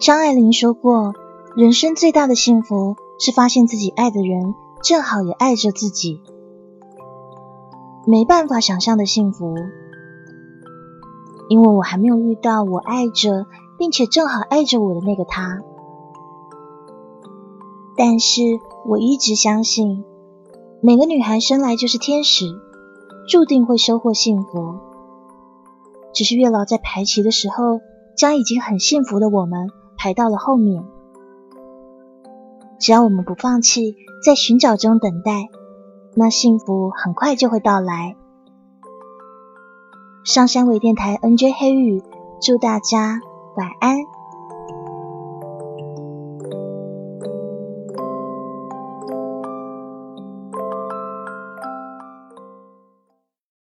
张爱玲说过，人生最大的幸福是发现自己爱的人正好也爱着自己。没办法想象的幸福，因为我还没有遇到我爱着并且正好爱着我的那个他。但是我一直相信，每个女孩生来就是天使，注定会收获幸福。只是月老在排期的时候，将已经很幸福的我们排到了后面。只要我们不放弃，在寻找中等待，那幸福很快就会到来。上山微电台 NJ 黑雨，祝大家晚安。